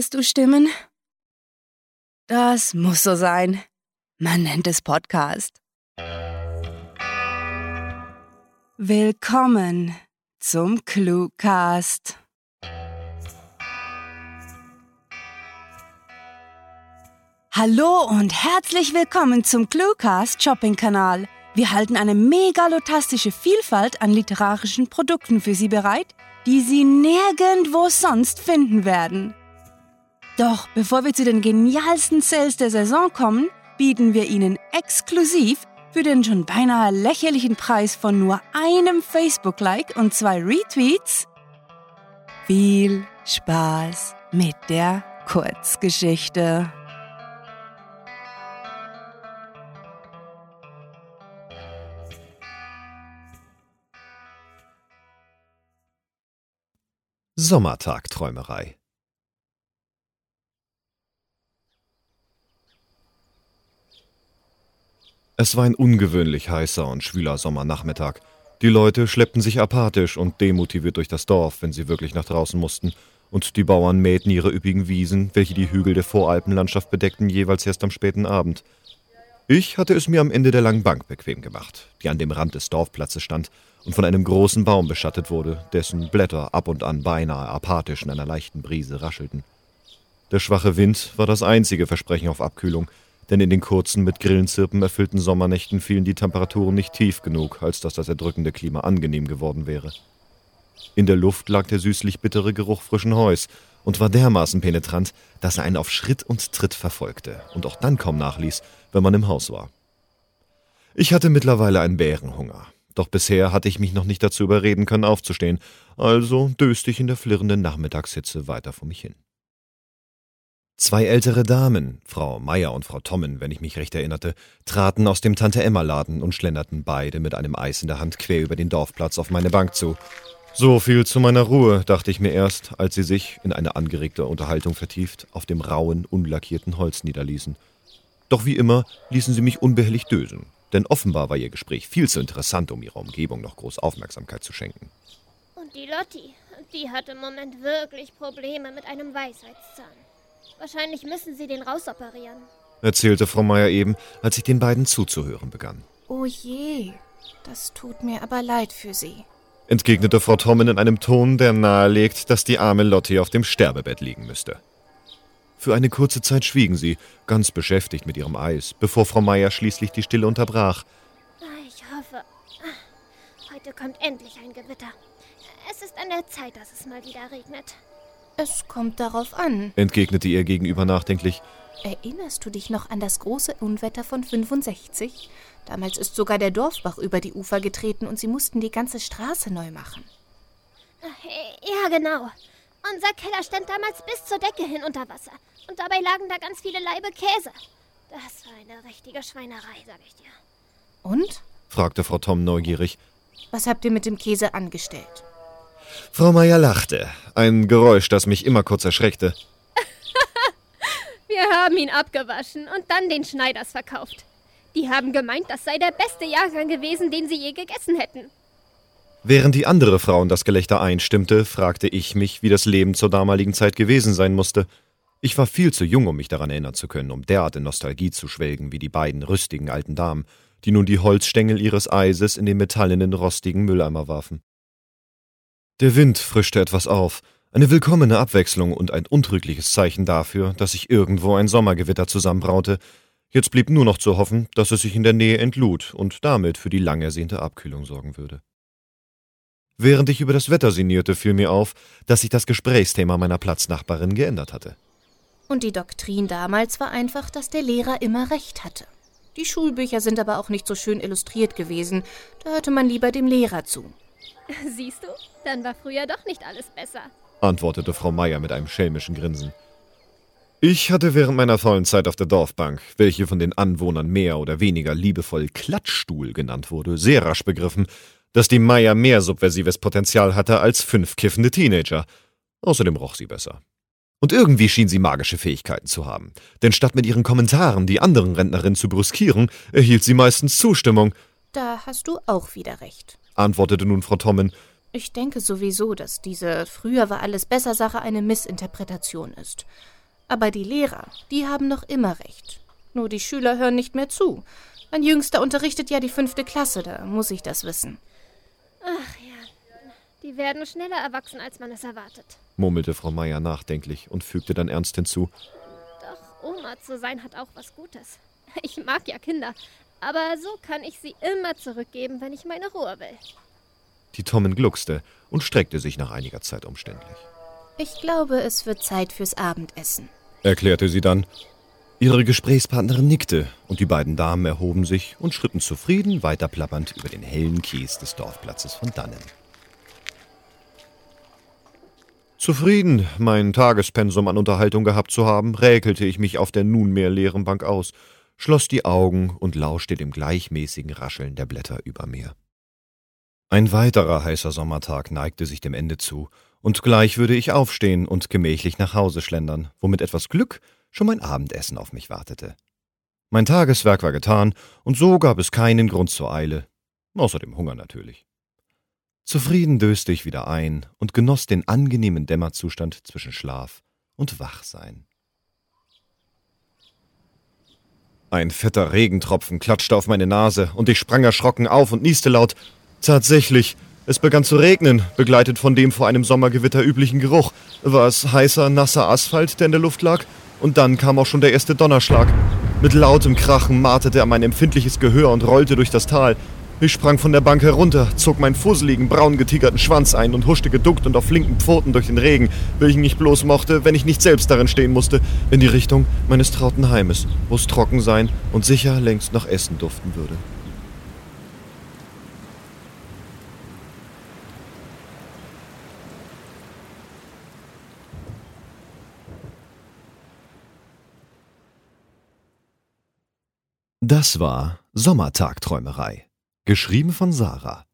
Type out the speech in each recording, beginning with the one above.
Hörst du Stimmen? Das muss so sein. Man nennt es Podcast. Willkommen zum Cluecast. Hallo und herzlich willkommen zum Cluecast Shopping-Kanal. Wir halten eine megalotastische Vielfalt an literarischen Produkten für Sie bereit, die Sie nirgendwo sonst finden werden. Doch bevor wir zu den genialsten Sales der Saison kommen, bieten wir Ihnen exklusiv für den schon beinahe lächerlichen Preis von nur einem Facebook-Like und zwei Retweets viel Spaß mit der Kurzgeschichte. Sommertagträumerei Es war ein ungewöhnlich heißer und schwüler Sommernachmittag. Die Leute schleppten sich apathisch und demotiviert durch das Dorf, wenn sie wirklich nach draußen mussten, und die Bauern mähten ihre üppigen Wiesen, welche die Hügel der Voralpenlandschaft bedeckten, jeweils erst am späten Abend. Ich hatte es mir am Ende der langen Bank bequem gemacht, die an dem Rand des Dorfplatzes stand und von einem großen Baum beschattet wurde, dessen Blätter ab und an beinahe apathisch in einer leichten Brise raschelten. Der schwache Wind war das einzige Versprechen auf Abkühlung, denn in den kurzen, mit Grillenzirpen erfüllten Sommernächten fielen die Temperaturen nicht tief genug, als dass das erdrückende Klima angenehm geworden wäre. In der Luft lag der süßlich bittere Geruch frischen Heus und war dermaßen penetrant, dass er einen auf Schritt und Tritt verfolgte und auch dann kaum nachließ, wenn man im Haus war. Ich hatte mittlerweile einen Bärenhunger, doch bisher hatte ich mich noch nicht dazu überreden können, aufzustehen, also döste ich in der flirrenden Nachmittagshitze weiter vor mich hin. Zwei ältere Damen, Frau Meier und Frau Tommen, wenn ich mich recht erinnerte, traten aus dem Tante-Emma-Laden und schlenderten beide mit einem Eis in der Hand quer über den Dorfplatz auf meine Bank zu. So viel zu meiner Ruhe, dachte ich mir erst, als sie sich, in eine angeregte Unterhaltung vertieft, auf dem rauen, unlackierten Holz niederließen. Doch wie immer ließen sie mich unbehelligt dösen, denn offenbar war ihr Gespräch viel zu interessant, um ihrer Umgebung noch groß Aufmerksamkeit zu schenken. Und die Lotti, die hat im Moment wirklich Probleme mit einem Weisheitszahn. Wahrscheinlich müssen sie den rausoperieren, erzählte Frau Meier eben, als ich den beiden zuzuhören begann. Oh je, das tut mir aber leid für Sie, entgegnete Frau Tommen in einem Ton, der nahelegt, dass die arme Lotti auf dem Sterbebett liegen müsste. Für eine kurze Zeit schwiegen sie, ganz beschäftigt mit ihrem Eis, bevor Frau Meier schließlich die Stille unterbrach. Ich hoffe, heute kommt endlich ein Gewitter. Es ist an der Zeit, dass es mal wieder regnet. Es kommt darauf an, entgegnete ihr gegenüber nachdenklich. Erinnerst du dich noch an das große Unwetter von 65? Damals ist sogar der Dorfbach über die Ufer getreten und sie mussten die ganze Straße neu machen. Ja, genau. Unser Keller stand damals bis zur Decke hin unter Wasser. Und dabei lagen da ganz viele Laibe Käse. Das war eine richtige Schweinerei, sag ich dir. Und? fragte Frau Tom neugierig. Was habt ihr mit dem Käse angestellt? Frau Meier lachte. Ein Geräusch, das mich immer kurz erschreckte. Wir haben ihn abgewaschen und dann den Schneiders verkauft. Die haben gemeint, das sei der beste Jahrgang gewesen, den sie je gegessen hätten. Während die andere Frau in das Gelächter einstimmte, fragte ich mich, wie das Leben zur damaligen Zeit gewesen sein musste. Ich war viel zu jung, um mich daran erinnern zu können, um derart in Nostalgie zu schwelgen wie die beiden rüstigen alten Damen, die nun die Holzstängel ihres Eises in den metallenen, rostigen Mülleimer warfen. Der Wind frischte etwas auf, eine willkommene Abwechslung und ein untrügliches Zeichen dafür, dass sich irgendwo ein Sommergewitter zusammenbraute. Jetzt blieb nur noch zu hoffen, dass es sich in der Nähe entlud und damit für die lang ersehnte Abkühlung sorgen würde. Während ich über das Wetter sinnierte, fiel mir auf, dass sich das Gesprächsthema meiner Platznachbarin geändert hatte. Und die Doktrin damals war einfach, dass der Lehrer immer recht hatte. Die Schulbücher sind aber auch nicht so schön illustriert gewesen, da hörte man lieber dem Lehrer zu. Siehst du, dann war früher doch nicht alles besser, antwortete Frau Meier mit einem schelmischen Grinsen. Ich hatte während meiner vollen Zeit auf der Dorfbank, welche von den Anwohnern mehr oder weniger liebevoll Klatschstuhl genannt wurde, sehr rasch begriffen, dass die Meier mehr subversives Potenzial hatte als fünf kiffende Teenager. Außerdem roch sie besser. Und irgendwie schien sie magische Fähigkeiten zu haben. Denn statt mit ihren Kommentaren die anderen Rentnerinnen zu brüskieren, erhielt sie meistens Zustimmung. Da hast du auch wieder recht antwortete nun Frau Tommen. Ich denke sowieso, dass diese früher war alles besser Sache eine Missinterpretation ist. Aber die Lehrer, die haben noch immer recht. Nur die Schüler hören nicht mehr zu. Mein Jüngster unterrichtet ja die fünfte Klasse, da muss ich das wissen. Ach ja, die werden schneller erwachsen, als man es erwartet. murmelte Frau Meier nachdenklich und fügte dann ernst hinzu. Doch Oma zu sein hat auch was Gutes. Ich mag ja Kinder, aber so kann ich sie immer zurückgeben, wenn ich meine Ruhe will. Die Tommen gluckste und streckte sich nach einiger Zeit umständlich. Ich glaube, es wird Zeit fürs Abendessen. Erklärte sie dann. Ihre Gesprächspartnerin nickte und die beiden Damen erhoben sich und schritten zufrieden weiter plappernd über den hellen Kies des Dorfplatzes von dannen. Zufrieden, mein Tagespensum an Unterhaltung gehabt zu haben, räkelte ich mich auf der nunmehr leeren Bank aus, schloss die Augen und lauschte dem gleichmäßigen Rascheln der Blätter über mir. Ein weiterer heißer Sommertag neigte sich dem Ende zu, und gleich würde ich aufstehen und gemächlich nach Hause schlendern, wo mit etwas Glück schon mein Abendessen auf mich wartete. Mein Tageswerk war getan, und so gab es keinen Grund zur Eile, außer dem Hunger natürlich. Zufrieden döste ich wieder ein und genoss den angenehmen Dämmerzustand zwischen Schlaf und Wachsein. Ein fetter Regentropfen klatschte auf meine Nase, und ich sprang erschrocken auf und nieste laut. Tatsächlich, es begann zu regnen, begleitet von dem vor einem Sommergewitter üblichen Geruch. War es heißer, nasser Asphalt, der in der Luft lag? Und dann kam auch schon der erste Donnerschlag. Mit lautem Krachen marterte er mein empfindliches Gehör und rollte durch das Tal. Ich sprang von der Bank herunter, zog meinen fusseligen, braun getigerten Schwanz ein und huschte geduckt und auf flinken Pfoten durch den Regen, welchen ich bloß mochte, wenn ich nicht selbst darin stehen musste, in die Richtung meines trauten Heimes, wo es trocken sein und sicher längst nach Essen duften würde. Das war Sommertagträumerei, geschrieben von Sarah.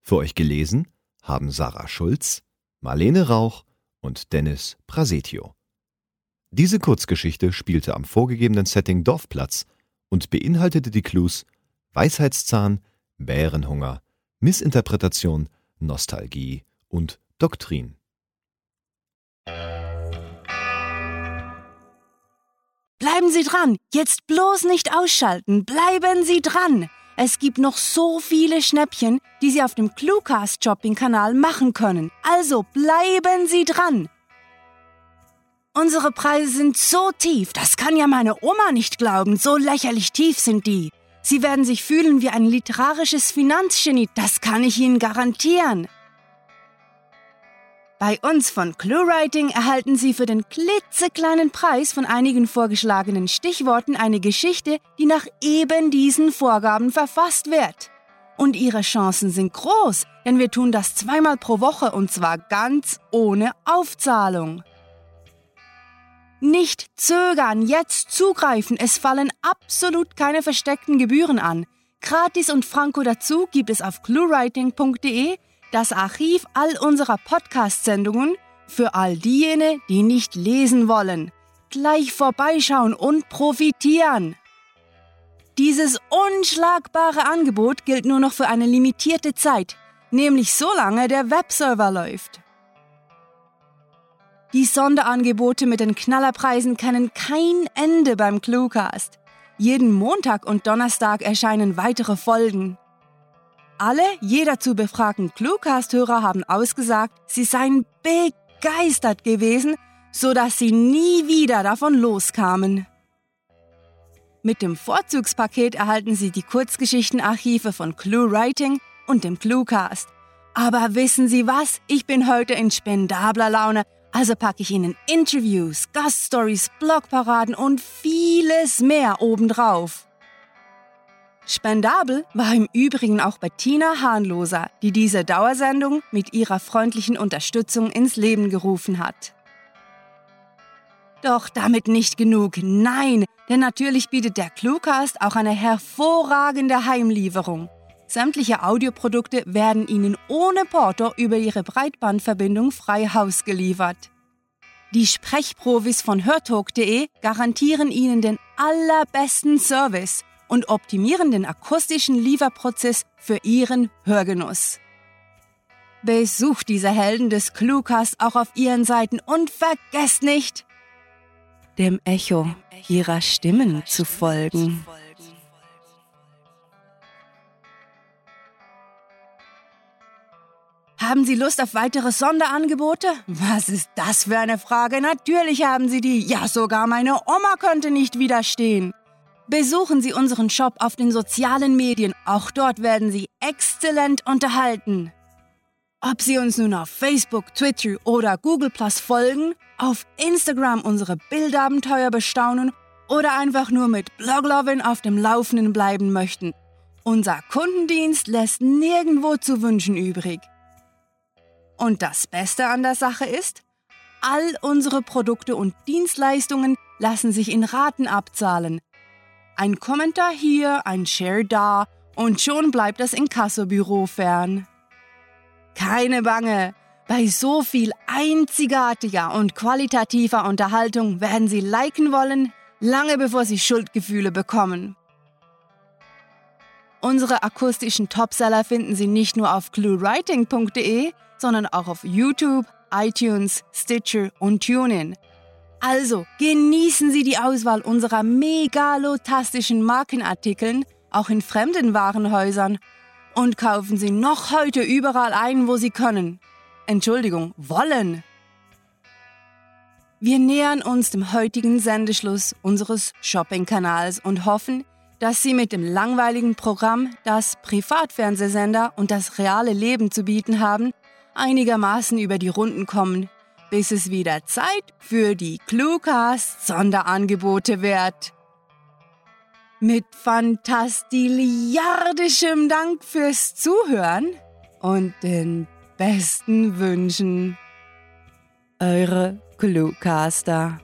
Für euch gelesen haben Sarah Schulz, Marlene Rauch und Dennis Prasetio. Diese Kurzgeschichte spielte am vorgegebenen Setting Dorfplatz und beinhaltete die Clues Weisheitszahn, Bärenhunger, Missinterpretation, Nostalgie und Doktrin. Bleiben Sie dran! Jetzt bloß nicht ausschalten! Bleiben Sie dran! Es gibt noch so viele Schnäppchen, die Sie auf dem Cluecast Shopping-Kanal machen können. Also bleiben Sie dran! Unsere Preise sind so tief, das kann ja meine Oma nicht glauben. So lächerlich tief sind die. Sie werden sich fühlen wie ein literarisches Finanzgenie, das kann ich Ihnen garantieren. Bei uns von ClueWriting erhalten Sie für den klitzekleinen Preis von einigen vorgeschlagenen Stichworten eine Geschichte, die nach eben diesen Vorgaben verfasst wird. Und Ihre Chancen sind groß, denn wir tun das zweimal pro Woche und zwar ganz ohne Aufzahlung. Nicht zögern, jetzt zugreifen, es fallen absolut keine versteckten Gebühren an. Gratis und Franco dazu gibt es auf cluewriting.de das Archiv all unserer Podcast-Sendungen für all diejenigen, die nicht lesen wollen. Gleich vorbeischauen und profitieren. Dieses unschlagbare Angebot gilt nur noch für eine limitierte Zeit, nämlich solange der Webserver läuft. Die Sonderangebote mit den Knallerpreisen kennen kein Ende beim Cluecast. Jeden Montag und Donnerstag erscheinen weitere Folgen. Alle jeder zu befragten Cluecast-Hörer haben ausgesagt, sie seien begeistert gewesen, sodass sie nie wieder davon loskamen. Mit dem Vorzugspaket erhalten Sie die Kurzgeschichtenarchive von ClueWriting und dem Cluecast. Aber wissen Sie was? Ich bin heute in spendabler Laune, also packe ich Ihnen Interviews, Gaststories, Blogparaden und vieles mehr obendrauf. Spendabel war im Übrigen auch Bettina Hahnloser, die diese Dauersendung mit ihrer freundlichen Unterstützung ins Leben gerufen hat. Doch damit nicht genug. Nein, denn natürlich bietet der Cluecast auch eine hervorragende Heimlieferung. Sämtliche Audioprodukte werden Ihnen ohne Porto über Ihre Breitbandverbindung frei Haus geliefert. Die Sprechprofis von hörtalk.de garantieren Ihnen den allerbesten Service und optimieren den akustischen Lieferprozess für Ihren Hörgenuss. Besucht diese Helden des Cluecast auch auf ihren Seiten und vergesst nicht, dem Echo ihrer Stimmen zu folgen. Haben Sie Lust auf weitere Sonderangebote? Was ist das für eine Frage? Natürlich haben Sie die. Ja, sogar meine Oma könnte nicht widerstehen. Besuchen Sie unseren Shop auf den sozialen Medien. Auch dort werden Sie exzellent unterhalten. Ob Sie uns nun auf Facebook, Twitter oder Google Plus folgen, auf Instagram unsere Bildabenteuer bestaunen oder einfach nur mit Bloglovin auf dem Laufenden bleiben möchten. Unser Kundendienst lässt nirgendwo zu wünschen übrig. Und das Beste an der Sache ist, all unsere Produkte und Dienstleistungen lassen sich in Raten abzahlen. Ein Kommentar hier, ein Share da und schon bleibt das Inkassobüro fern. Keine Bange, bei so viel einzigartiger und qualitativer Unterhaltung werden Sie liken wollen, lange bevor Sie Schuldgefühle bekommen. Unsere akustischen Topseller finden Sie nicht nur auf cluewriting.de, sondern auch auf YouTube, iTunes, Stitcher und TuneIn. Also genießen Sie die Auswahl unserer megalotastischen Markenartikeln auch in fremden Warenhäusern und kaufen Sie noch heute überall ein, wo Sie können. Entschuldigung, wollen. Wir nähern uns dem heutigen Sendeschluss unseres Shopping-Kanals und hoffen, dass Sie mit dem langweiligen Programm, das Privatfernsehsender und das reale Leben zu bieten haben, einigermaßen über die Runden kommen, bis es wieder Zeit für die Cluecast Sonderangebote wird. Mit fantastiliardischem Dank fürs Zuhören und den besten Wünschen. Eure Cluecaster.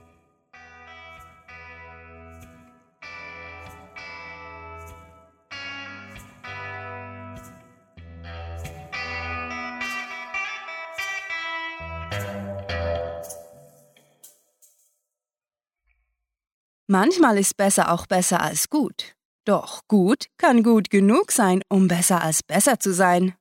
Manchmal ist besser auch besser als gut. Doch gut kann gut genug sein, um besser als besser zu sein.